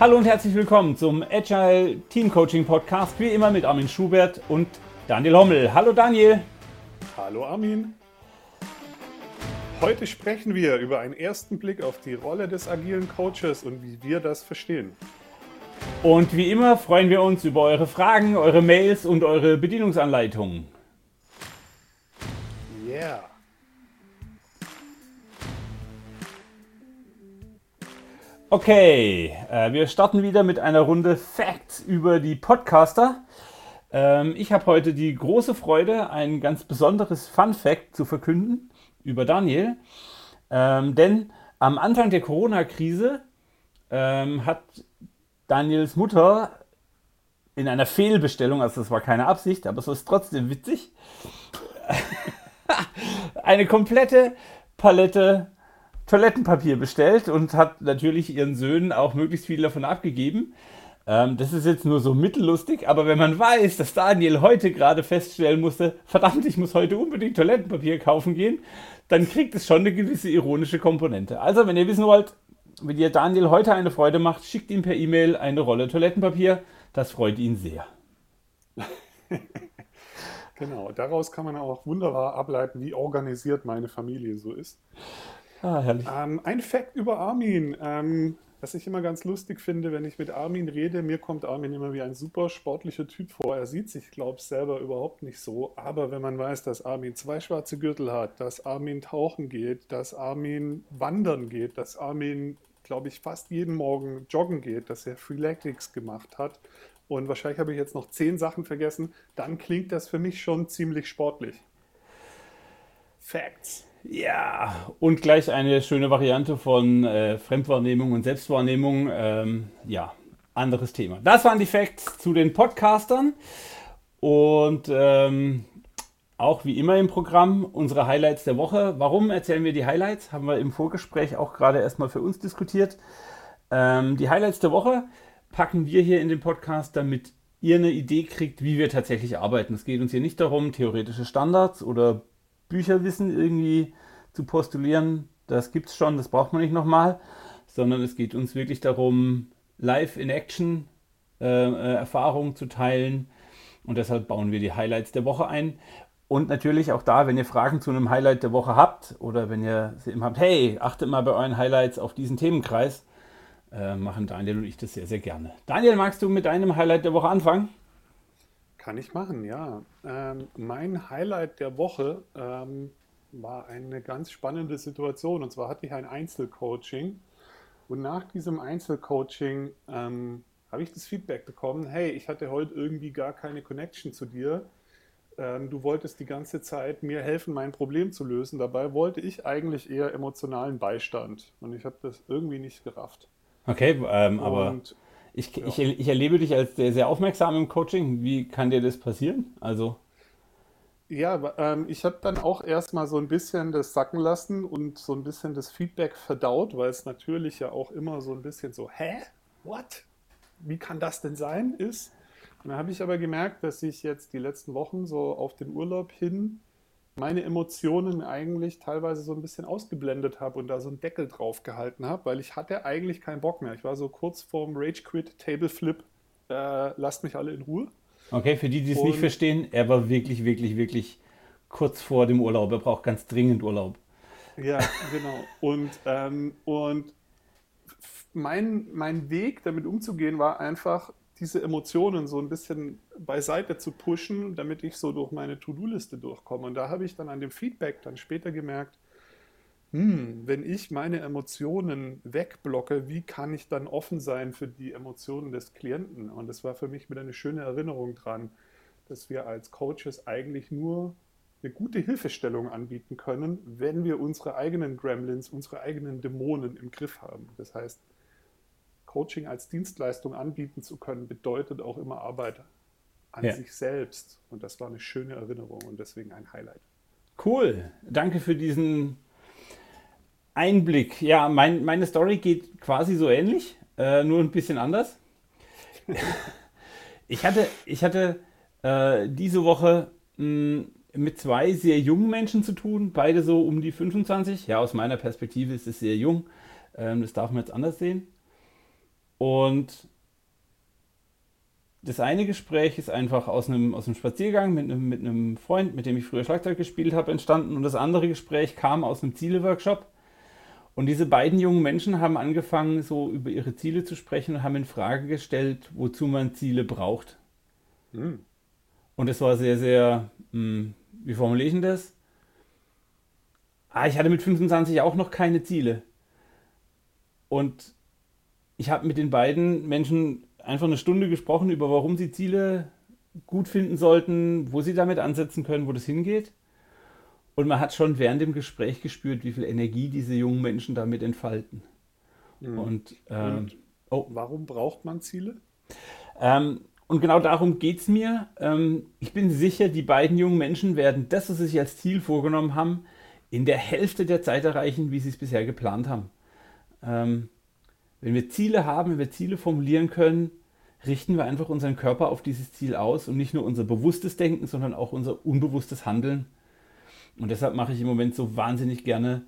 Hallo und herzlich willkommen zum Agile Team Coaching Podcast, wie immer mit Armin Schubert und Daniel Hommel. Hallo Daniel. Hallo Armin. Heute sprechen wir über einen ersten Blick auf die Rolle des agilen Coaches und wie wir das verstehen. Und wie immer freuen wir uns über eure Fragen, eure Mails und eure Bedienungsanleitungen. Okay, äh, wir starten wieder mit einer Runde Facts über die Podcaster. Ähm, ich habe heute die große Freude, ein ganz besonderes Fun Fact zu verkünden über Daniel. Ähm, denn am Anfang der Corona-Krise ähm, hat Daniels Mutter in einer Fehlbestellung, also das war keine Absicht, aber es ist trotzdem witzig, eine komplette Palette Toilettenpapier bestellt und hat natürlich ihren Söhnen auch möglichst viel davon abgegeben. Ähm, das ist jetzt nur so mittellustig, aber wenn man weiß, dass Daniel heute gerade feststellen musste, verdammt, ich muss heute unbedingt Toilettenpapier kaufen gehen, dann kriegt es schon eine gewisse ironische Komponente. Also, wenn ihr wissen wollt, wenn ihr Daniel heute eine Freude macht, schickt ihm per E-Mail eine Rolle Toilettenpapier. Das freut ihn sehr. genau, daraus kann man auch wunderbar ableiten, wie organisiert meine Familie so ist. Ah, herrlich. Ähm, ein Fakt über Armin. Ähm, was ich immer ganz lustig finde, wenn ich mit Armin rede, mir kommt Armin immer wie ein super sportlicher Typ vor. Er sieht sich, glaube ich, selber überhaupt nicht so. Aber wenn man weiß, dass Armin zwei schwarze Gürtel hat, dass Armin tauchen geht, dass Armin wandern geht, dass Armin, glaube ich, fast jeden Morgen joggen geht, dass er Freeletics gemacht hat und wahrscheinlich habe ich jetzt noch zehn Sachen vergessen, dann klingt das für mich schon ziemlich sportlich. Facts. Ja, und gleich eine schöne Variante von äh, Fremdwahrnehmung und Selbstwahrnehmung. Ähm, ja, anderes Thema. Das waren die Facts zu den Podcastern. Und ähm, auch wie immer im Programm unsere Highlights der Woche. Warum erzählen wir die Highlights? Haben wir im Vorgespräch auch gerade erstmal für uns diskutiert. Ähm, die Highlights der Woche packen wir hier in den Podcast, damit ihr eine Idee kriegt, wie wir tatsächlich arbeiten. Es geht uns hier nicht darum, theoretische Standards oder Bücherwissen irgendwie zu postulieren. Das gibt es schon, das braucht man nicht nochmal, sondern es geht uns wirklich darum, live in Action äh, äh, Erfahrungen zu teilen. Und deshalb bauen wir die Highlights der Woche ein. Und natürlich auch da, wenn ihr Fragen zu einem Highlight der Woche habt oder wenn ihr sie eben habt, hey, achtet mal bei euren Highlights auf diesen Themenkreis, äh, machen Daniel und ich das sehr, sehr gerne. Daniel, magst du mit deinem Highlight der Woche anfangen? Kann ich machen, ja. Ähm, mein Highlight der Woche ähm, war eine ganz spannende Situation. Und zwar hatte ich ein Einzelcoaching. Und nach diesem Einzelcoaching ähm, habe ich das Feedback bekommen, hey, ich hatte heute irgendwie gar keine Connection zu dir. Ähm, du wolltest die ganze Zeit mir helfen, mein Problem zu lösen. Dabei wollte ich eigentlich eher emotionalen Beistand. Und ich habe das irgendwie nicht gerafft. Okay, ähm, aber ich, ja. ich, ich erlebe dich als sehr, sehr aufmerksam im Coaching. Wie kann dir das passieren? Also. Ja, ähm, ich habe dann auch erstmal so ein bisschen das sacken lassen und so ein bisschen das Feedback verdaut, weil es natürlich ja auch immer so ein bisschen so, hä? What? Wie kann das denn sein? Ist. Und dann habe ich aber gemerkt, dass ich jetzt die letzten Wochen so auf den Urlaub hin meine Emotionen eigentlich teilweise so ein bisschen ausgeblendet habe und da so einen Deckel drauf gehalten habe, weil ich hatte eigentlich keinen Bock mehr. Ich war so kurz vorm Rage Quit, Table Flip, äh, lasst mich alle in Ruhe. Okay, für die, die es nicht verstehen, er war wirklich, wirklich, wirklich kurz vor dem Urlaub. Er braucht ganz dringend Urlaub. Ja, genau. Und, ähm, und mein, mein Weg, damit umzugehen, war einfach, diese Emotionen so ein bisschen beiseite zu pushen, damit ich so durch meine To-Do-Liste durchkomme. Und da habe ich dann an dem Feedback dann später gemerkt, hm, wenn ich meine Emotionen wegblocke, wie kann ich dann offen sein für die Emotionen des Klienten? Und das war für mich wieder eine schöne Erinnerung dran, dass wir als Coaches eigentlich nur eine gute Hilfestellung anbieten können, wenn wir unsere eigenen Gremlins, unsere eigenen Dämonen im Griff haben. Das heißt, Coaching als Dienstleistung anbieten zu können, bedeutet auch immer Arbeit an ja. sich selbst. Und das war eine schöne Erinnerung und deswegen ein Highlight. Cool. Danke für diesen Einblick. Ja, mein, meine Story geht quasi so ähnlich, äh, nur ein bisschen anders. ich hatte, ich hatte äh, diese Woche mh, hm, mit zwei sehr jungen Menschen zu tun, beide so um die 25. Ja, aus meiner Perspektive ist es sehr jung. Ähm, das darf man jetzt anders sehen. Und das eine Gespräch ist einfach aus einem, aus einem Spaziergang mit einem, mit einem Freund, mit dem ich früher Schlagzeug gespielt habe, entstanden. Und das andere Gespräch kam aus einem Ziele-Workshop. Und diese beiden jungen Menschen haben angefangen, so über ihre Ziele zu sprechen und haben in Frage gestellt, wozu man Ziele braucht. Mhm. Und es war sehr, sehr, mh, hm, wie formuliere ich denn das? Ah, ich hatte mit 25 auch noch keine Ziele. Und ich habe mit den beiden Menschen einfach eine Stunde gesprochen über, warum sie Ziele gut finden sollten, wo sie damit ansetzen können, wo das hingeht. Und man hat schon während dem Gespräch gespürt, wie viel Energie diese jungen Menschen damit entfalten. Mhm. Und, ähm, Und oh. warum braucht man Ziele? Ähm, und genau darum geht es mir. Ähm, ich bin sicher, die beiden jungen Menschen werden das, was sie sich als Ziel vorgenommen haben, in der Hälfte der Zeit erreichen, wie sie es bisher geplant haben. Wenn wir Ziele haben, wenn wir Ziele formulieren können, richten wir einfach unseren Körper auf dieses Ziel aus und nicht nur unser bewusstes Denken, sondern auch unser unbewusstes Handeln. Und deshalb mache ich im Moment so wahnsinnig gerne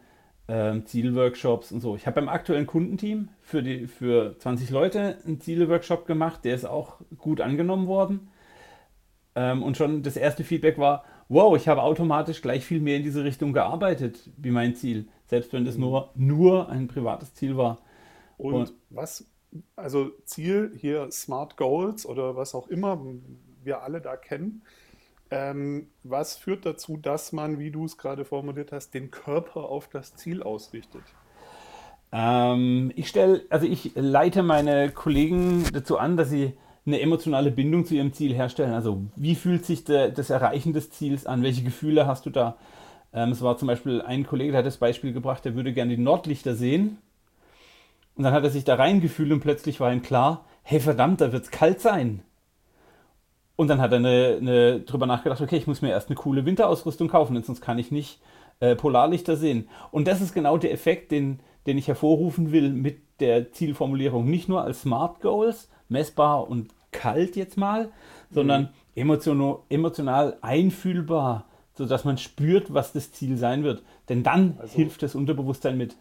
ähm, Zielworkshops und so. Ich habe beim aktuellen Kundenteam für, die, für 20 Leute einen Zieleworkshop gemacht, der ist auch gut angenommen worden. Ähm, und schon das erste Feedback war, wow, ich habe automatisch gleich viel mehr in diese Richtung gearbeitet wie mein Ziel, selbst wenn das nur, nur ein privates Ziel war. Und, und was, also Ziel hier Smart Goals oder was auch immer wir alle da kennen, ähm, was führt dazu, dass man, wie du es gerade formuliert hast, den Körper auf das Ziel ausrichtet? Ähm, ich stelle, also ich leite meine Kollegen dazu an, dass sie eine emotionale Bindung zu ihrem Ziel herstellen. Also wie fühlt sich de, das Erreichen des Ziels an? Welche Gefühle hast du da? Ähm, es war zum Beispiel ein Kollege, der hat das Beispiel gebracht, der würde gerne die Nordlichter sehen. Und dann hat er sich da reingefühlt und plötzlich war ihm klar, hey verdammt, da wird es kalt sein. Und dann hat er eine, eine, drüber nachgedacht, okay, ich muss mir erst eine coole Winterausrüstung kaufen, sonst kann ich nicht äh, Polarlichter sehen. Und das ist genau der Effekt, den, den ich hervorrufen will mit der Zielformulierung. Nicht nur als Smart Goals, messbar und kalt jetzt mal, sondern mhm. emotional, emotional einfühlbar, sodass man spürt, was das Ziel sein wird. Denn dann also, hilft das Unterbewusstsein mit.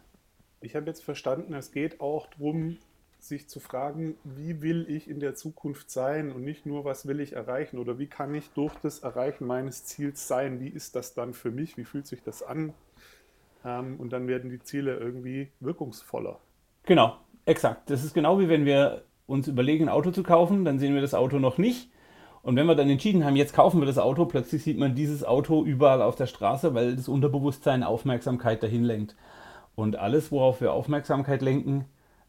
Ich habe jetzt verstanden, es geht auch darum, sich zu fragen, wie will ich in der Zukunft sein und nicht nur, was will ich erreichen oder wie kann ich durch das Erreichen meines Ziels sein, wie ist das dann für mich, wie fühlt sich das an ähm, und dann werden die Ziele irgendwie wirkungsvoller. Genau, exakt. Das ist genau wie wenn wir uns überlegen, ein Auto zu kaufen, dann sehen wir das Auto noch nicht. Und wenn wir dann entschieden haben, jetzt kaufen wir das Auto, plötzlich sieht man dieses Auto überall auf der Straße, weil das Unterbewusstsein Aufmerksamkeit dahin lenkt. Und alles, worauf wir Aufmerksamkeit lenken,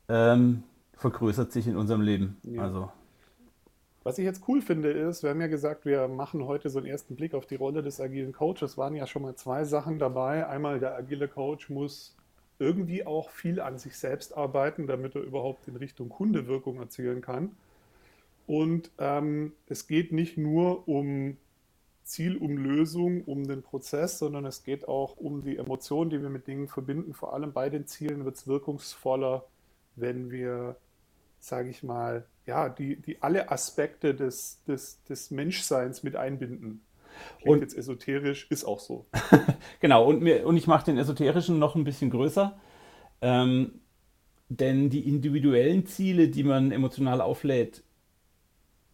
ähm, vergrößert sich in unserem Leben. Ja. Also. Was ich jetzt cool finde, ist, wir haben ja gesagt, wir machen heute so einen ersten Blick auf die Rolle des agilen Coaches. Es waren ja schon mal zwei Sachen dabei. Einmal, der agile Coach muss irgendwie auch viel an sich selbst arbeiten, damit er überhaupt in Richtung Kundewirkung erzielen kann. Und ähm, es geht nicht nur um Zielumlösung, um den Prozess, sondern es geht auch um die Emotionen, die wir mit Dingen verbinden. Vor allem bei den Zielen wird es wirkungsvoller, wenn wir, sage ich mal, ja, die, die alle Aspekte des, des, des Menschseins mit einbinden. Klingt und jetzt esoterisch, ist auch so. genau, und, mir, und ich mache den esoterischen noch ein bisschen größer. Ähm, denn die individuellen Ziele, die man emotional auflädt,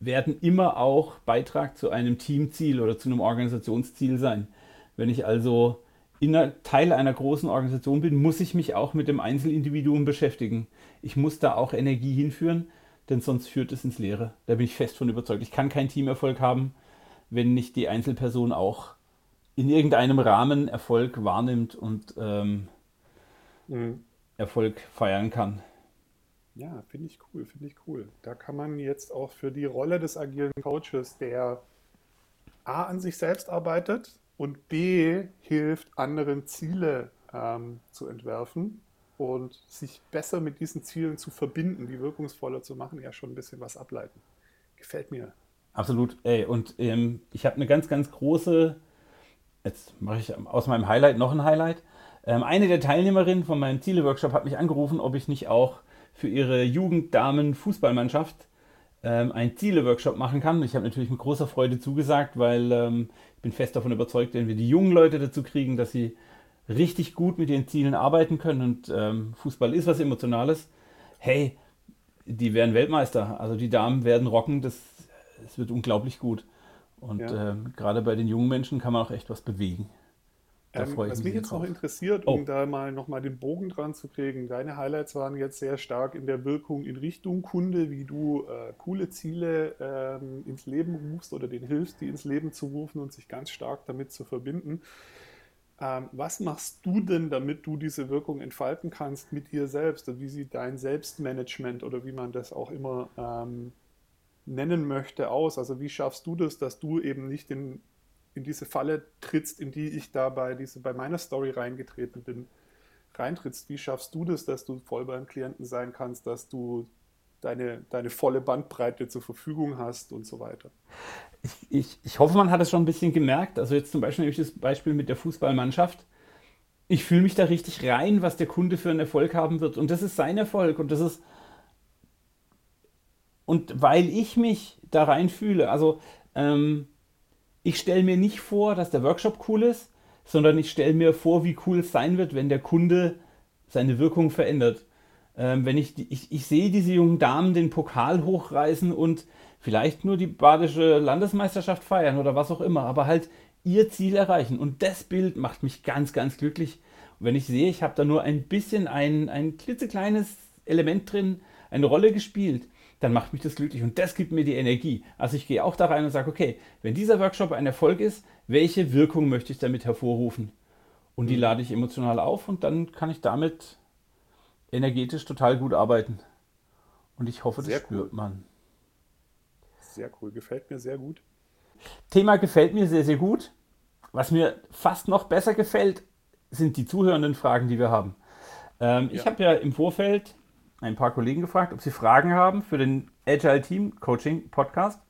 werden immer auch Beitrag zu einem Teamziel oder zu einem Organisationsziel sein. Wenn ich also in einer, Teil einer großen Organisation bin, muss ich mich auch mit dem Einzelindividuum beschäftigen. Ich muss da auch Energie hinführen, denn sonst führt es ins Leere. Da bin ich fest von überzeugt. Ich kann keinen Teamerfolg haben, wenn nicht die Einzelperson auch in irgendeinem Rahmen Erfolg wahrnimmt und ähm, mhm. Erfolg feiern kann. Ja, finde ich cool, finde ich cool. Da kann man jetzt auch für die Rolle des agilen Coaches, der A an sich selbst arbeitet und B hilft, anderen Ziele ähm, zu entwerfen und sich besser mit diesen Zielen zu verbinden, die wirkungsvoller zu machen, ja schon ein bisschen was ableiten. Gefällt mir. Absolut. Ey, und ähm, ich habe eine ganz, ganz große, jetzt mache ich aus meinem Highlight noch ein Highlight. Ähm, eine der Teilnehmerinnen von meinem Ziele-Workshop hat mich angerufen, ob ich nicht auch für ihre Jugenddamen-Fußballmannschaft ähm, einen Ziele-Workshop machen kann. Ich habe natürlich mit großer Freude zugesagt, weil ähm, ich bin fest davon überzeugt, wenn wir die jungen Leute dazu kriegen, dass sie richtig gut mit ihren Zielen arbeiten können und ähm, Fußball ist was Emotionales. Hey, die werden Weltmeister. Also die Damen werden rocken, das, das wird unglaublich gut. Und ja. ähm, gerade bei den jungen Menschen kann man auch echt was bewegen. Ähm, was mich jetzt drauf. noch interessiert, um oh. da mal nochmal den Bogen dran zu kriegen, deine Highlights waren jetzt sehr stark in der Wirkung in Richtung Kunde, wie du äh, coole Ziele ähm, ins Leben rufst oder den hilfst, die ins Leben zu rufen und sich ganz stark damit zu verbinden. Ähm, was machst du denn, damit du diese Wirkung entfalten kannst mit dir selbst? Und wie sieht dein Selbstmanagement oder wie man das auch immer ähm, nennen möchte aus? Also wie schaffst du das, dass du eben nicht in in diese Falle trittst, in die ich da bei, diese, bei meiner Story reingetreten bin, reintrittst. Wie schaffst du das, dass du voll beim Klienten sein kannst, dass du deine, deine volle Bandbreite zur Verfügung hast und so weiter? Ich, ich, ich hoffe, man hat es schon ein bisschen gemerkt. Also jetzt zum Beispiel nehme ich das Beispiel mit der Fußballmannschaft. Ich fühle mich da richtig rein, was der Kunde für einen Erfolg haben wird. Und das ist sein Erfolg. Und das ist. Und weil ich mich da reinfühle, also ähm, ich stelle mir nicht vor, dass der Workshop cool ist, sondern ich stelle mir vor, wie cool es sein wird, wenn der Kunde seine Wirkung verändert. Ähm, wenn ich, ich, ich sehe diese jungen Damen den Pokal hochreißen und vielleicht nur die badische Landesmeisterschaft feiern oder was auch immer, aber halt ihr Ziel erreichen. Und das Bild macht mich ganz, ganz glücklich. Und wenn ich sehe, ich habe da nur ein bisschen ein, ein klitzekleines Element drin, eine Rolle gespielt, dann macht mich das glücklich und das gibt mir die Energie. Also ich gehe auch da rein und sage, okay, wenn dieser Workshop ein Erfolg ist, welche Wirkung möchte ich damit hervorrufen? Und die mhm. lade ich emotional auf und dann kann ich damit energetisch total gut arbeiten. Und ich hoffe, das sehr spürt cool. man. Sehr cool, gefällt mir sehr gut. Thema gefällt mir sehr, sehr gut. Was mir fast noch besser gefällt, sind die zuhörenden Fragen, die wir haben. Ähm, ja. Ich habe ja im Vorfeld ein paar Kollegen gefragt, ob sie Fragen haben für den Agile Team Coaching Podcast.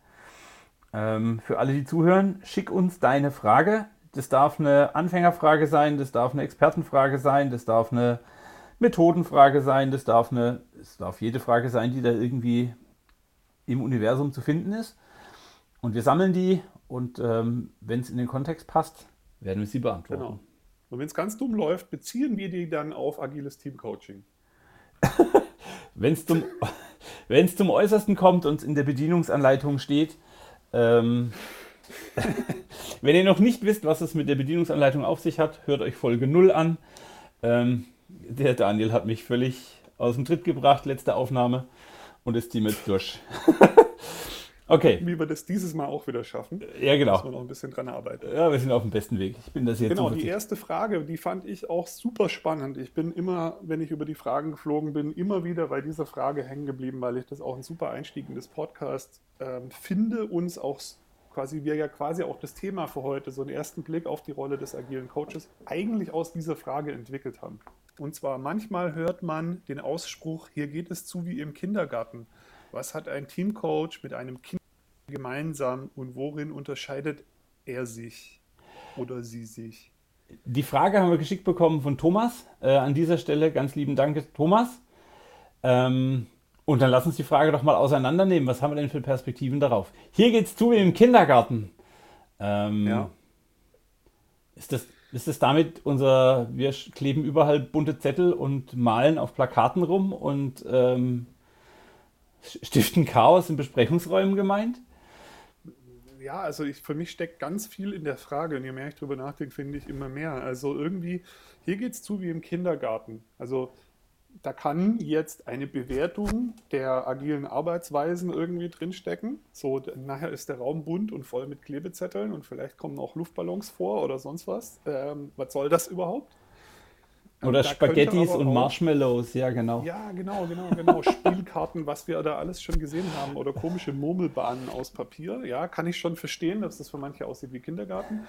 Ähm, für alle, die zuhören, schick uns deine Frage. Das darf eine Anfängerfrage sein, das darf eine Expertenfrage sein, das darf eine Methodenfrage sein, das darf eine, es darf jede Frage sein, die da irgendwie im Universum zu finden ist. Und wir sammeln die und ähm, wenn es in den Kontext passt, werden wir sie beantworten. Genau. Und wenn es ganz dumm läuft, beziehen wir die dann auf agiles Team Coaching. Wenn es zum, zum Äußersten kommt und in der Bedienungsanleitung steht, ähm, wenn ihr noch nicht wisst, was es mit der Bedienungsanleitung auf sich hat, hört euch Folge 0 an. Ähm, der Daniel hat mich völlig aus dem Tritt gebracht, letzte Aufnahme, und ist die mit durch. Okay. Wie wir das dieses Mal auch wieder schaffen. Ja, genau. Müssen wir noch ein bisschen dran arbeiten. Ja, wir sind auf dem besten Weg. Ich bin das jetzt Genau, die erste Frage, die fand ich auch super spannend. Ich bin immer, wenn ich über die Fragen geflogen bin, immer wieder bei dieser Frage hängen geblieben, weil ich das auch ein super Einstieg in das Podcast ähm, finde, uns auch quasi, wir ja quasi auch das Thema für heute, so einen ersten Blick auf die Rolle des agilen Coaches, eigentlich aus dieser Frage entwickelt haben. Und zwar manchmal hört man den Ausspruch, hier geht es zu wie im Kindergarten. Was hat ein Teamcoach mit einem Kind gemeinsam und worin unterscheidet er sich oder sie sich? Die Frage haben wir geschickt bekommen von Thomas. Äh, an dieser Stelle ganz lieben Dank, Thomas. Ähm, und dann lass uns die Frage doch mal auseinandernehmen. Was haben wir denn für Perspektiven darauf? Hier geht es zu wie im Kindergarten. Ähm, ja. Ist das, ist das damit unser, wir kleben überall bunte Zettel und malen auf Plakaten rum und ähm, stiften Chaos in Besprechungsräumen gemeint? Ja, also ich, für mich steckt ganz viel in der Frage und je mehr ich darüber nachdenke, finde ich immer mehr. Also irgendwie, hier geht es zu wie im Kindergarten. Also da kann jetzt eine Bewertung der agilen Arbeitsweisen irgendwie drinstecken. So, nachher ist der Raum bunt und voll mit Klebezetteln und vielleicht kommen auch Luftballons vor oder sonst was. Ähm, was soll das überhaupt? Oder Spaghettis und auch, Marshmallows, ja genau. Ja, genau, genau, genau. Spielkarten, was wir da alles schon gesehen haben. Oder komische Murmelbahnen aus Papier. Ja, kann ich schon verstehen, dass das für manche aussieht wie Kindergarten.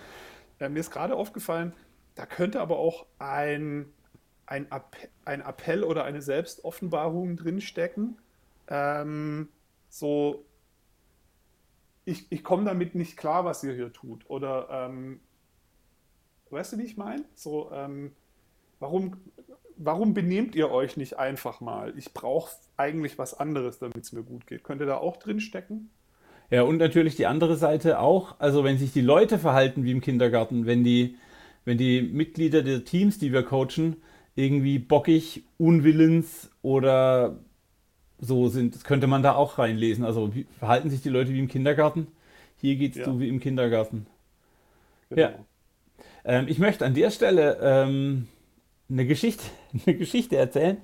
Äh, mir ist gerade aufgefallen, da könnte aber auch ein, ein, Appell, ein Appell oder eine Selbstoffenbarung drinstecken. Ähm, so, ich, ich komme damit nicht klar, was ihr hier tut. Oder, ähm, weißt du, wie ich meine? So, ähm, Warum, warum benehmt ihr euch nicht einfach mal? Ich brauche eigentlich was anderes, damit es mir gut geht. Könnt ihr da auch drin stecken? Ja, und natürlich die andere Seite auch. Also wenn sich die Leute verhalten wie im Kindergarten, wenn die, wenn die Mitglieder der Teams, die wir coachen, irgendwie bockig, unwillens oder so sind, das könnte man da auch reinlesen. Also wie verhalten sich die Leute wie im Kindergarten? Hier geht's ja. so wie im Kindergarten. Genau. Ja. Ähm, ich möchte an der Stelle ähm, eine, Geschichte, eine Geschichte erzählen.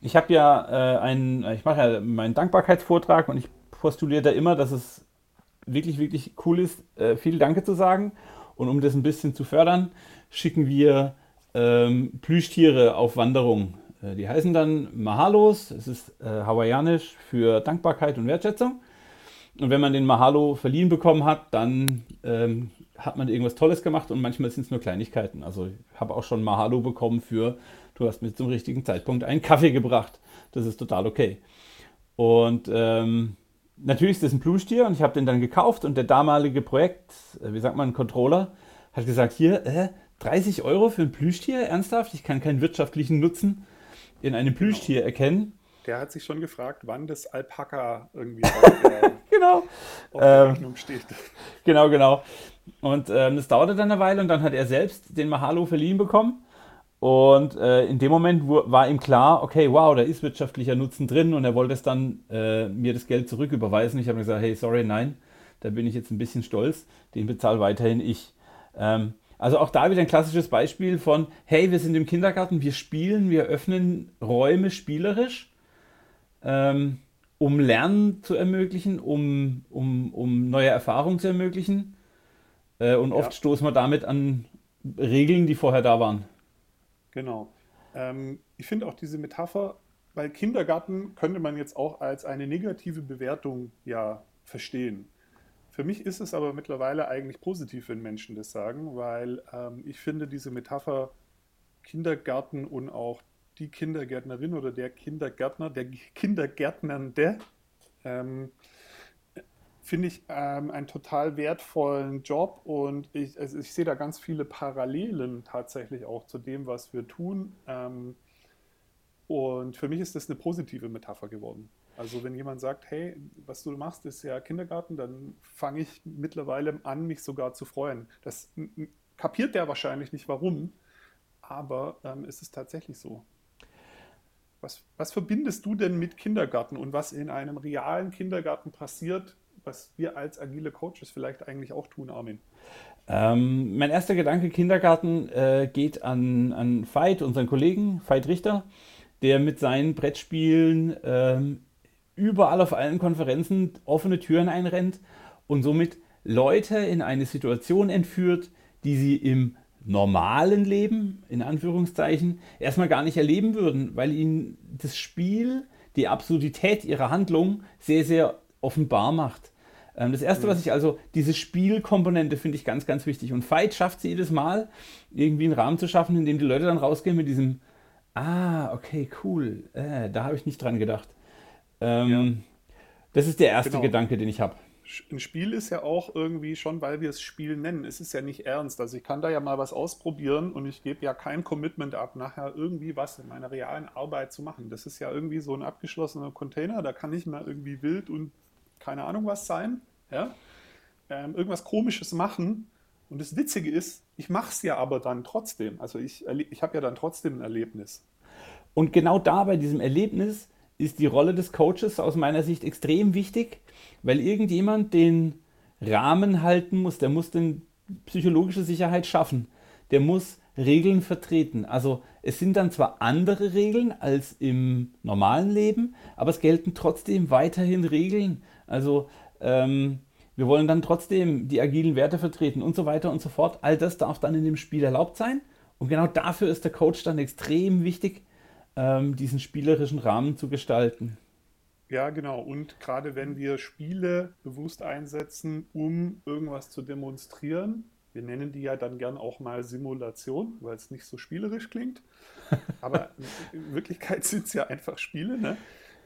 Ich habe ja äh, einen, ich mache ja meinen Dankbarkeitsvortrag und ich postuliere da immer, dass es wirklich, wirklich cool ist, äh, viel Danke zu sagen. Und um das ein bisschen zu fördern, schicken wir ähm, Plüschtiere auf Wanderung. Äh, die heißen dann Mahalos. Es ist äh, hawaiianisch für Dankbarkeit und Wertschätzung. Und wenn man den Mahalo verliehen bekommen hat, dann ähm, hat man irgendwas Tolles gemacht und manchmal sind es nur Kleinigkeiten. Also ich habe auch schon Mahalo bekommen für, du hast mir zum richtigen Zeitpunkt einen Kaffee gebracht. Das ist total okay. Und ähm, natürlich ist das ein Plüschtier und ich habe den dann gekauft und der damalige Projekt, äh, wie sagt man, Controller, hat gesagt, hier, äh, 30 Euro für ein Plüschtier, ernsthaft? Ich kann keinen wirtschaftlichen Nutzen in einem Plüschtier genau. erkennen. Der hat sich schon gefragt, wann das Alpaka irgendwie auf der, genau. auf der ähm, Rechnung steht. Genau, genau. Und ähm, das dauerte dann eine Weile und dann hat er selbst den Mahalo verliehen bekommen. Und äh, in dem Moment war ihm klar, okay, wow, da ist wirtschaftlicher Nutzen drin und er wollte es dann äh, mir das Geld zurücküberweisen. Ich habe gesagt, hey, sorry, nein, da bin ich jetzt ein bisschen stolz, den bezahle weiterhin ich. Ähm, also auch da wieder ein klassisches Beispiel von, hey, wir sind im Kindergarten, wir spielen, wir öffnen Räume spielerisch, ähm, um Lernen zu ermöglichen, um, um, um neue Erfahrungen zu ermöglichen. Äh, und oft ja. stoßen wir damit an Regeln, die vorher da waren. Genau. Ähm, ich finde auch diese Metapher, weil Kindergarten könnte man jetzt auch als eine negative Bewertung ja verstehen. Für mich ist es aber mittlerweile eigentlich positiv, wenn Menschen das sagen, weil ähm, ich finde diese Metapher Kindergarten und auch die Kindergärtnerin oder der Kindergärtner, der Kindergärtnernde, ähm, finde ich ähm, einen total wertvollen Job und ich, also ich sehe da ganz viele Parallelen tatsächlich auch zu dem, was wir tun. Ähm, und für mich ist das eine positive Metapher geworden. Also wenn jemand sagt, hey, was du machst, ist ja Kindergarten, dann fange ich mittlerweile an, mich sogar zu freuen. Das kapiert der wahrscheinlich nicht, warum, aber ähm, es ist tatsächlich so. Was, was verbindest du denn mit Kindergarten und was in einem realen Kindergarten passiert, was wir als agile Coaches vielleicht eigentlich auch tun, Armin? Ähm, mein erster Gedanke Kindergarten äh, geht an, an Veit, unseren Kollegen, Veit Richter, der mit seinen Brettspielen ähm, überall auf allen Konferenzen offene Türen einrennt und somit Leute in eine Situation entführt, die sie im normalen Leben, in Anführungszeichen, erstmal gar nicht erleben würden, weil ihnen das Spiel die Absurdität ihrer Handlung sehr, sehr offenbar macht. Ähm, das erste, was ich also, diese Spielkomponente finde ich ganz, ganz wichtig. Und Fight schafft es jedes Mal, irgendwie einen Rahmen zu schaffen, in dem die Leute dann rausgehen mit diesem, ah, okay, cool, äh, da habe ich nicht dran gedacht. Ähm, ja. Das ist der erste genau. Gedanke, den ich habe. Ein Spiel ist ja auch irgendwie schon, weil wir es Spiel nennen, es ist ja nicht ernst. Also ich kann da ja mal was ausprobieren und ich gebe ja kein Commitment ab, nachher irgendwie was in meiner realen Arbeit zu machen. Das ist ja irgendwie so ein abgeschlossener Container, da kann ich mal irgendwie wild und keine Ahnung was sein, ja? Ähm, irgendwas Komisches machen. Und das Witzige ist, ich mache es ja aber dann trotzdem. Also ich, ich habe ja dann trotzdem ein Erlebnis. Und genau da bei diesem Erlebnis ist die Rolle des Coaches aus meiner Sicht extrem wichtig, weil irgendjemand den Rahmen halten muss, der muss den psychologische Sicherheit schaffen, der muss Regeln vertreten. Also es sind dann zwar andere Regeln als im normalen Leben, aber es gelten trotzdem weiterhin Regeln. Also ähm, wir wollen dann trotzdem die agilen Werte vertreten und so weiter und so fort. All das darf dann in dem Spiel erlaubt sein. Und genau dafür ist der Coach dann extrem wichtig, ähm, diesen spielerischen Rahmen zu gestalten. Ja, genau. Und gerade wenn wir Spiele bewusst einsetzen, um irgendwas zu demonstrieren, wir nennen die ja dann gern auch mal Simulation, weil es nicht so spielerisch klingt. Aber in Wirklichkeit sind es ja einfach Spiele. Ne?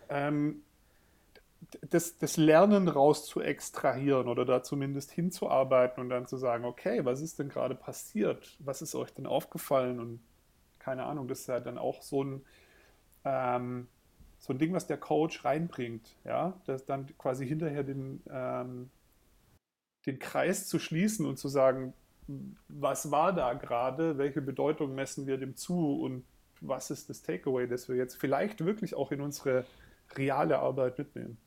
Ähm, das, das Lernen raus zu extrahieren oder da zumindest hinzuarbeiten und dann zu sagen, okay, was ist denn gerade passiert? Was ist euch denn aufgefallen? Und keine Ahnung, das ist ja dann auch so ein, ähm, so ein Ding, was der Coach reinbringt, ja, das dann quasi hinterher den, ähm, den Kreis zu schließen und zu sagen, was war da gerade, welche Bedeutung messen wir dem zu und was ist das Takeaway, das wir jetzt vielleicht wirklich auch in unsere reale Arbeit mitnehmen.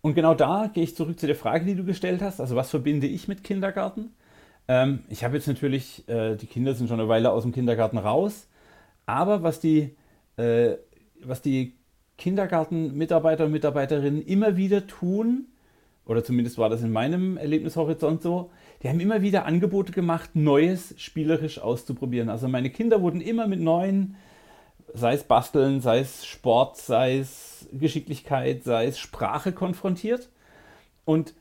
Und genau da gehe ich zurück zu der Frage, die du gestellt hast. Also was verbinde ich mit Kindergarten? Ähm, ich habe jetzt natürlich, äh, die Kinder sind schon eine Weile aus dem Kindergarten raus, aber was die, äh, was die Kindergartenmitarbeiter und Mitarbeiterinnen immer wieder tun, oder zumindest war das in meinem Erlebnishorizont so, die haben immer wieder Angebote gemacht, Neues spielerisch auszuprobieren. Also meine Kinder wurden immer mit neuen, sei es Basteln, sei es Sport, sei es Geschicklichkeit, sei es Sprache konfrontiert. Und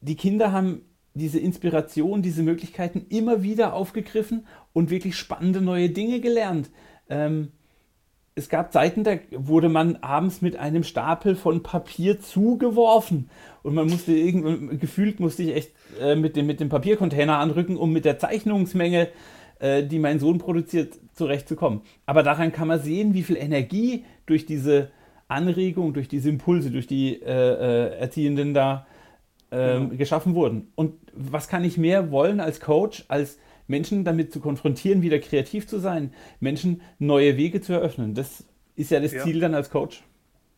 die Kinder haben diese Inspiration, diese Möglichkeiten immer wieder aufgegriffen und wirklich spannende neue Dinge gelernt. Ähm, es gab Zeiten, da wurde man abends mit einem Stapel von Papier zugeworfen und man musste irgendwie, gefühlt musste ich echt äh, mit, dem, mit dem Papiercontainer anrücken, um mit der Zeichnungsmenge, äh, die mein Sohn produziert, zurechtzukommen. Aber daran kann man sehen, wie viel Energie durch diese Anregung, durch diese Impulse, durch die äh, äh Erziehenden da mhm. geschaffen wurden. Und was kann ich mehr wollen als Coach, als Menschen damit zu konfrontieren, wieder kreativ zu sein, Menschen neue Wege zu eröffnen. Das ist ja das ja. Ziel dann als Coach.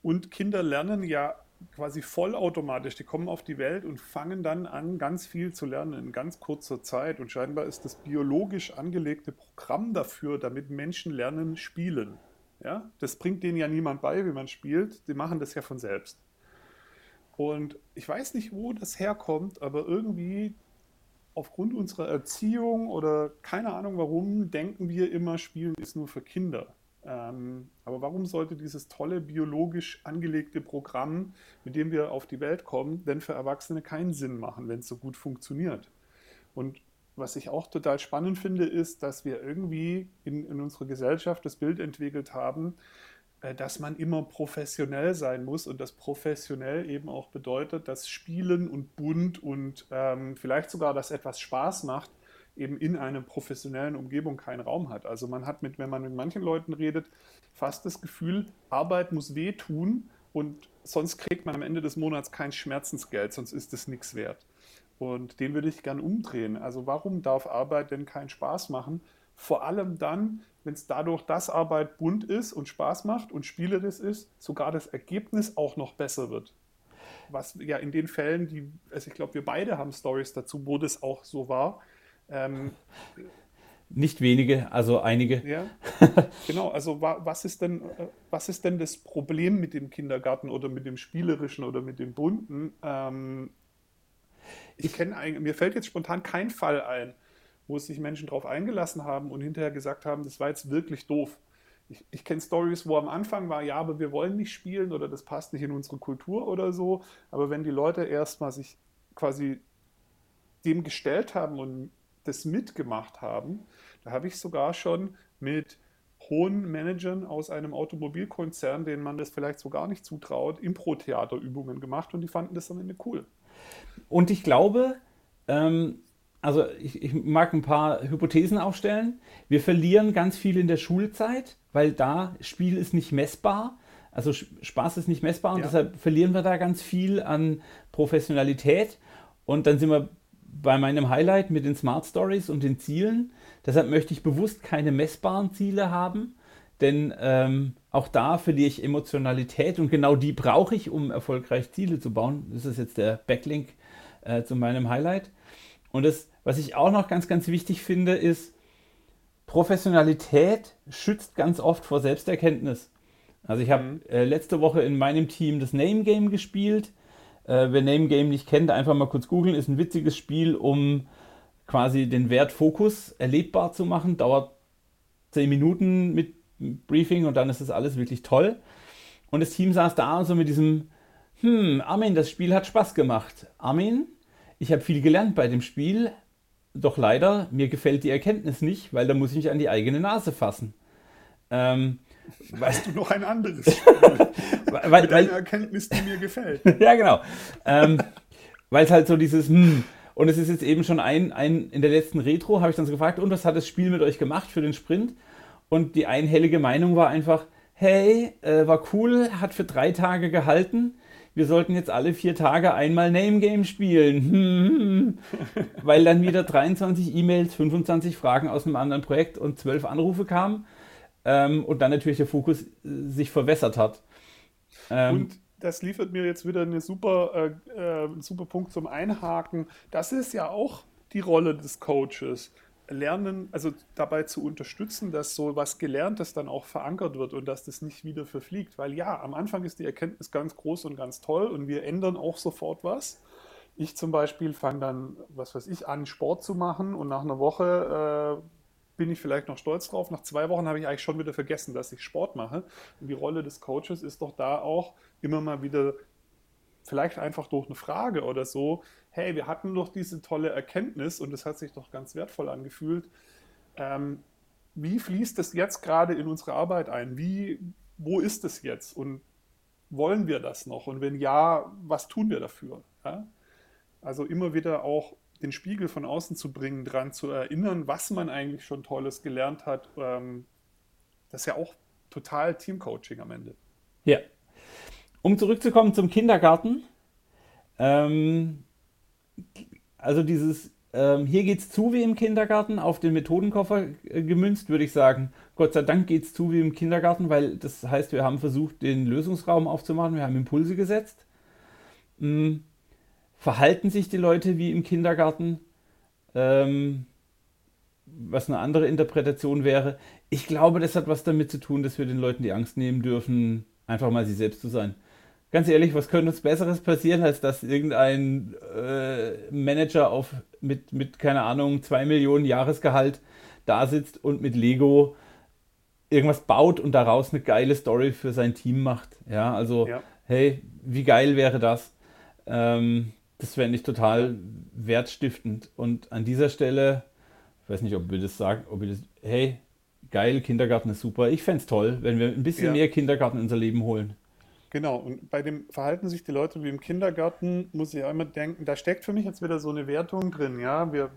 Und Kinder lernen ja quasi vollautomatisch. Die kommen auf die Welt und fangen dann an, ganz viel zu lernen in ganz kurzer Zeit. Und scheinbar ist das biologisch angelegte Programm dafür, damit Menschen lernen, spielen. Ja? Das bringt denen ja niemand bei, wie man spielt. Die machen das ja von selbst. Und ich weiß nicht, wo das herkommt, aber irgendwie aufgrund unserer Erziehung oder keine Ahnung warum, denken wir immer, Spielen ist nur für Kinder. Ähm, aber warum sollte dieses tolle biologisch angelegte Programm, mit dem wir auf die Welt kommen, denn für Erwachsene keinen Sinn machen, wenn es so gut funktioniert? Und was ich auch total spannend finde, ist, dass wir irgendwie in, in unserer Gesellschaft das Bild entwickelt haben, äh, dass man immer professionell sein muss und das professionell eben auch bedeutet, dass Spielen und bunt und ähm, vielleicht sogar, dass etwas Spaß macht, eben in einer professionellen Umgebung keinen Raum hat. Also man hat mit, wenn man mit manchen Leuten redet, fast das Gefühl, Arbeit muss wehtun und sonst kriegt man am Ende des Monats kein Schmerzensgeld, sonst ist es nichts wert. Und den würde ich gern umdrehen. Also warum darf Arbeit denn keinen Spaß machen? Vor allem dann, wenn es dadurch, dass Arbeit bunt ist und Spaß macht und spielerisch ist, sogar das Ergebnis auch noch besser wird. Was ja in den Fällen, die, also ich glaube, wir beide haben Stories dazu, wo das auch so war. Ähm, Nicht wenige, also einige. Ja, genau. Also was ist denn, äh, was ist denn das Problem mit dem Kindergarten oder mit dem Spielerischen oder mit dem Bunten? Ähm, ich kenne mir fällt jetzt spontan kein Fall ein, wo sich Menschen darauf eingelassen haben und hinterher gesagt haben, das war jetzt wirklich doof. Ich, ich kenne Stories, wo am Anfang war, ja, aber wir wollen nicht spielen oder das passt nicht in unsere Kultur oder so. Aber wenn die Leute erstmal sich quasi dem gestellt haben und das mitgemacht haben, da habe ich sogar schon mit hohen Managern aus einem Automobilkonzern, denen man das vielleicht so gar nicht zutraut, Impro-Theaterübungen gemacht und die fanden das am Ende cool. Und ich glaube, ähm, also ich, ich, mag ein paar Hypothesen aufstellen. Wir verlieren ganz viel in der Schulzeit, weil da Spiel ist nicht messbar. Also Spaß ist nicht messbar und ja. deshalb verlieren wir da ganz viel an Professionalität. Und dann sind wir bei meinem Highlight mit den Smart Stories und den Zielen. Deshalb möchte ich bewusst keine messbaren Ziele haben, denn ähm, auch da verliere ich Emotionalität und genau die brauche ich, um erfolgreich Ziele zu bauen. Das ist jetzt der Backlink äh, zu meinem Highlight. Und das, was ich auch noch ganz, ganz wichtig finde, ist, Professionalität schützt ganz oft vor Selbsterkenntnis. Also ich habe mhm. äh, letzte Woche in meinem Team das Name Game gespielt. Äh, wer Name Game nicht kennt, einfach mal kurz googeln. Ist ein witziges Spiel, um quasi den Wert Fokus erlebbar zu machen. Dauert 10 Minuten mit Briefing und dann ist das alles wirklich toll. Und das Team saß da und so mit diesem, hm, Armin, das Spiel hat Spaß gemacht. Armin, ich habe viel gelernt bei dem Spiel, doch leider, mir gefällt die Erkenntnis nicht, weil da muss ich mich an die eigene Nase fassen. Ähm, weißt du noch ein anderes Spiel? Weil, mit einer Erkenntnis, die mir gefällt. ja, genau. Ähm, weil es halt so dieses, hm, und es ist jetzt eben schon ein, ein in der letzten Retro, habe ich dann so gefragt, und was hat das Spiel mit euch gemacht für den Sprint? Und die einhellige Meinung war einfach, hey, äh, war cool, hat für drei Tage gehalten, wir sollten jetzt alle vier Tage einmal Name Game spielen. Weil dann wieder 23 E-Mails, 25 Fragen aus einem anderen Projekt und 12 Anrufe kamen ähm, und dann natürlich der Fokus äh, sich verwässert hat. Ähm, und das liefert mir jetzt wieder eine super, äh, äh, einen super Punkt zum Einhaken. Das ist ja auch die Rolle des Coaches. Lernen, also dabei zu unterstützen, dass so was Gelerntes dann auch verankert wird und dass das nicht wieder verfliegt. Weil ja, am Anfang ist die Erkenntnis ganz groß und ganz toll und wir ändern auch sofort was. Ich zum Beispiel fange dann, was weiß ich, an, Sport zu machen und nach einer Woche äh, bin ich vielleicht noch stolz drauf. Nach zwei Wochen habe ich eigentlich schon wieder vergessen, dass ich Sport mache. Und die Rolle des Coaches ist doch da auch immer mal wieder, vielleicht einfach durch eine Frage oder so, hey, wir hatten doch diese tolle Erkenntnis und das hat sich doch ganz wertvoll angefühlt. Ähm, wie fließt das jetzt gerade in unsere Arbeit ein? Wie, wo ist es jetzt? Und wollen wir das noch? Und wenn ja, was tun wir dafür? Ja? Also immer wieder auch den Spiegel von außen zu bringen, daran zu erinnern, was man eigentlich schon Tolles gelernt hat. Ähm, das ist ja auch total Teamcoaching am Ende. Ja. Um zurückzukommen zum Kindergarten. Ähm, also dieses, ähm, hier geht es zu wie im Kindergarten, auf den Methodenkoffer gemünzt, würde ich sagen. Gott sei Dank geht es zu wie im Kindergarten, weil das heißt, wir haben versucht, den Lösungsraum aufzumachen, wir haben Impulse gesetzt. Mhm verhalten sich die Leute wie im Kindergarten, ähm, was eine andere Interpretation wäre. Ich glaube, das hat was damit zu tun, dass wir den Leuten die Angst nehmen dürfen, einfach mal sie selbst zu sein. Ganz ehrlich, was könnte uns Besseres passieren, als dass irgendein äh, Manager auf, mit, mit, keine Ahnung, zwei Millionen Jahresgehalt da sitzt und mit Lego irgendwas baut und daraus eine geile Story für sein Team macht. Ja, also, ja. hey, wie geil wäre das? Ähm, das fände ich total wertstiftend. Und an dieser Stelle, ich weiß nicht, ob wir das sagen, ob wir das, hey, geil, Kindergarten ist super. Ich fände es toll, wenn wir ein bisschen ja. mehr Kindergarten in unser Leben holen. Genau, und bei dem verhalten sich die Leute wie im Kindergarten, muss ich auch immer denken, da steckt für mich jetzt wieder so eine Wertung drin, ja. Wir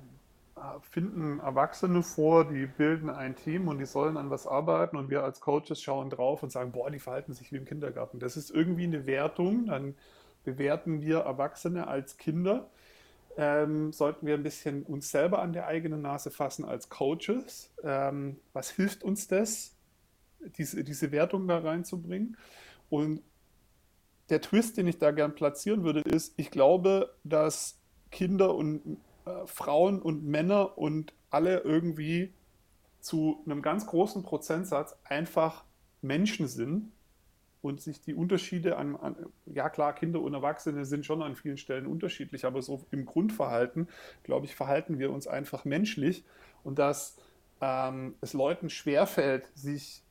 finden Erwachsene vor, die bilden ein Team und die sollen an was arbeiten und wir als Coaches schauen drauf und sagen, boah, die verhalten sich wie im Kindergarten. Das ist irgendwie eine Wertung, dann bewerten wir Erwachsene als Kinder. Ähm, sollten wir ein bisschen uns selber an der eigenen Nase fassen als Coaches. Ähm, was hilft uns das, diese, diese Wertung da reinzubringen? Und der Twist, den ich da gern platzieren würde, ist, ich glaube, dass Kinder und äh, Frauen und Männer und alle irgendwie zu einem ganz großen Prozentsatz einfach Menschen sind und sich die Unterschiede an, an, ja klar, Kinder und Erwachsene sind schon an vielen Stellen unterschiedlich, aber so im Grundverhalten, glaube ich, verhalten wir uns einfach menschlich und dass ähm, es Leuten schwerfällt, sich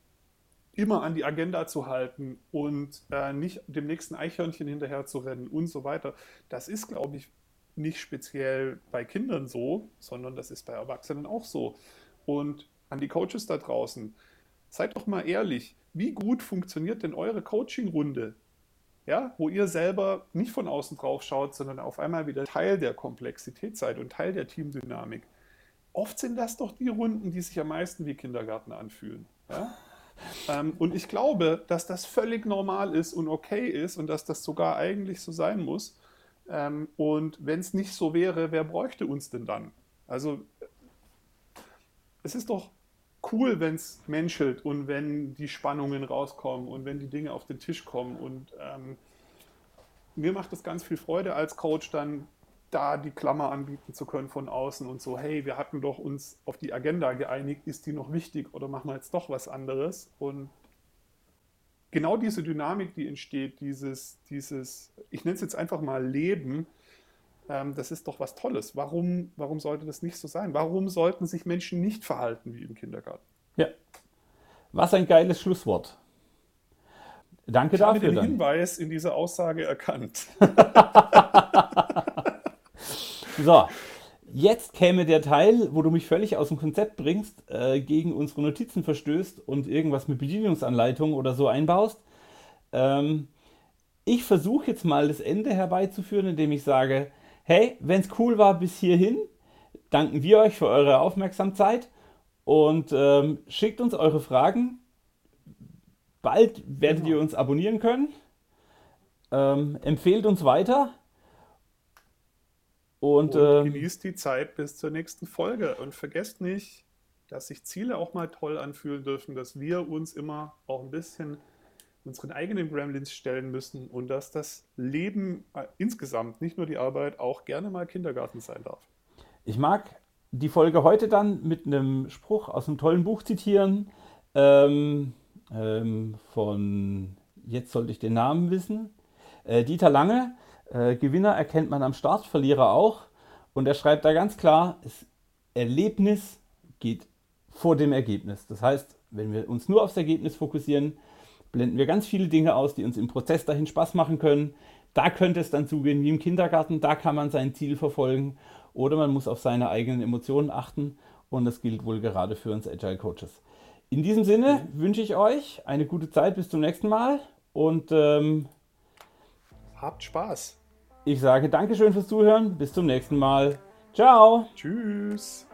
immer an die Agenda zu halten und äh, nicht dem nächsten Eichhörnchen hinterher zu rennen und so weiter. Das ist, glaube ich, nicht speziell bei Kindern so, sondern das ist bei Erwachsenen auch so. Und an die Coaches da draußen, seid doch mal ehrlich, wie gut funktioniert denn eure Coaching-Runde? Ja, wo ihr selber nicht von außen drauf schaut, sondern auf einmal wieder Teil der Komplexität seid und Teil der Teamdynamik. Oft sind das doch die Runden, die sich am meisten wie Kindergarten anfühlen. Ja? Ähm, und ich glaube, dass das völlig normal ist und okay ist und dass das sogar eigentlich so sein muss. Ähm, und wenn es nicht so wäre, wer bräuchte uns denn dann? Also es ist doch cool, wenn es menschelt und wenn die Spannungen rauskommen und wenn die Dinge auf den Tisch kommen. Und ähm, mir macht es ganz viel Freude als Coach dann da die Klammer anbieten zu können von außen und so, hey, wir hatten doch uns auf die Agenda geeinigt, ist die noch wichtig oder machen wir jetzt doch was anderes? Und genau diese Dynamik, die entsteht, dieses, dieses, ich nenne es jetzt einfach mal Leben, ähm, das ist doch was Tolles. Warum, warum sollte das nicht so sein? Warum sollten sich Menschen nicht verhalten wie im Kindergarten? Ja. Was ein geiles Schlusswort. Danke ich dafür. Ich habe den Hinweis in dieser Aussage erkannt. so, jetzt käme der Teil, wo du mich völlig aus dem Konzept bringst, äh, gegen unsere Notizen verstößt und irgendwas mit Bedienungsanleitung oder so einbaust. Ähm, ich versuche jetzt mal das Ende herbeizuführen, indem ich sage, hey, wenn es cool war bis hierhin, danken wir euch für eure Aufmerksamkeit und ähm, schickt uns eure Fragen. Bald werdet genau. ihr uns abonnieren können. Ähm, empfehlt uns weiter. Und, und ähm, genießt die Zeit bis zur nächsten Folge. Und vergesst nicht, dass sich Ziele auch mal toll anfühlen dürfen, dass wir uns immer auch ein bisschen unseren eigenen Gremlins stellen müssen und dass das Leben äh, insgesamt, nicht nur die Arbeit, auch gerne mal Kindergarten sein darf. Ich mag die Folge heute dann mit einem Spruch aus einem tollen Buch zitieren ähm, ähm, von, jetzt sollte ich den Namen wissen, äh, Dieter Lange. Äh, Gewinner erkennt man am Start, Verlierer auch. Und er schreibt da ganz klar, das Erlebnis geht vor dem Ergebnis. Das heißt, wenn wir uns nur aufs Ergebnis fokussieren, blenden wir ganz viele Dinge aus, die uns im Prozess dahin Spaß machen können. Da könnte es dann zugehen wie im Kindergarten, da kann man sein Ziel verfolgen oder man muss auf seine eigenen Emotionen achten und das gilt wohl gerade für uns Agile Coaches. In diesem Sinne wünsche ich euch eine gute Zeit bis zum nächsten Mal und ähm, habt Spaß. Ich sage Dankeschön fürs Zuhören, bis zum nächsten Mal. Ciao. Tschüss.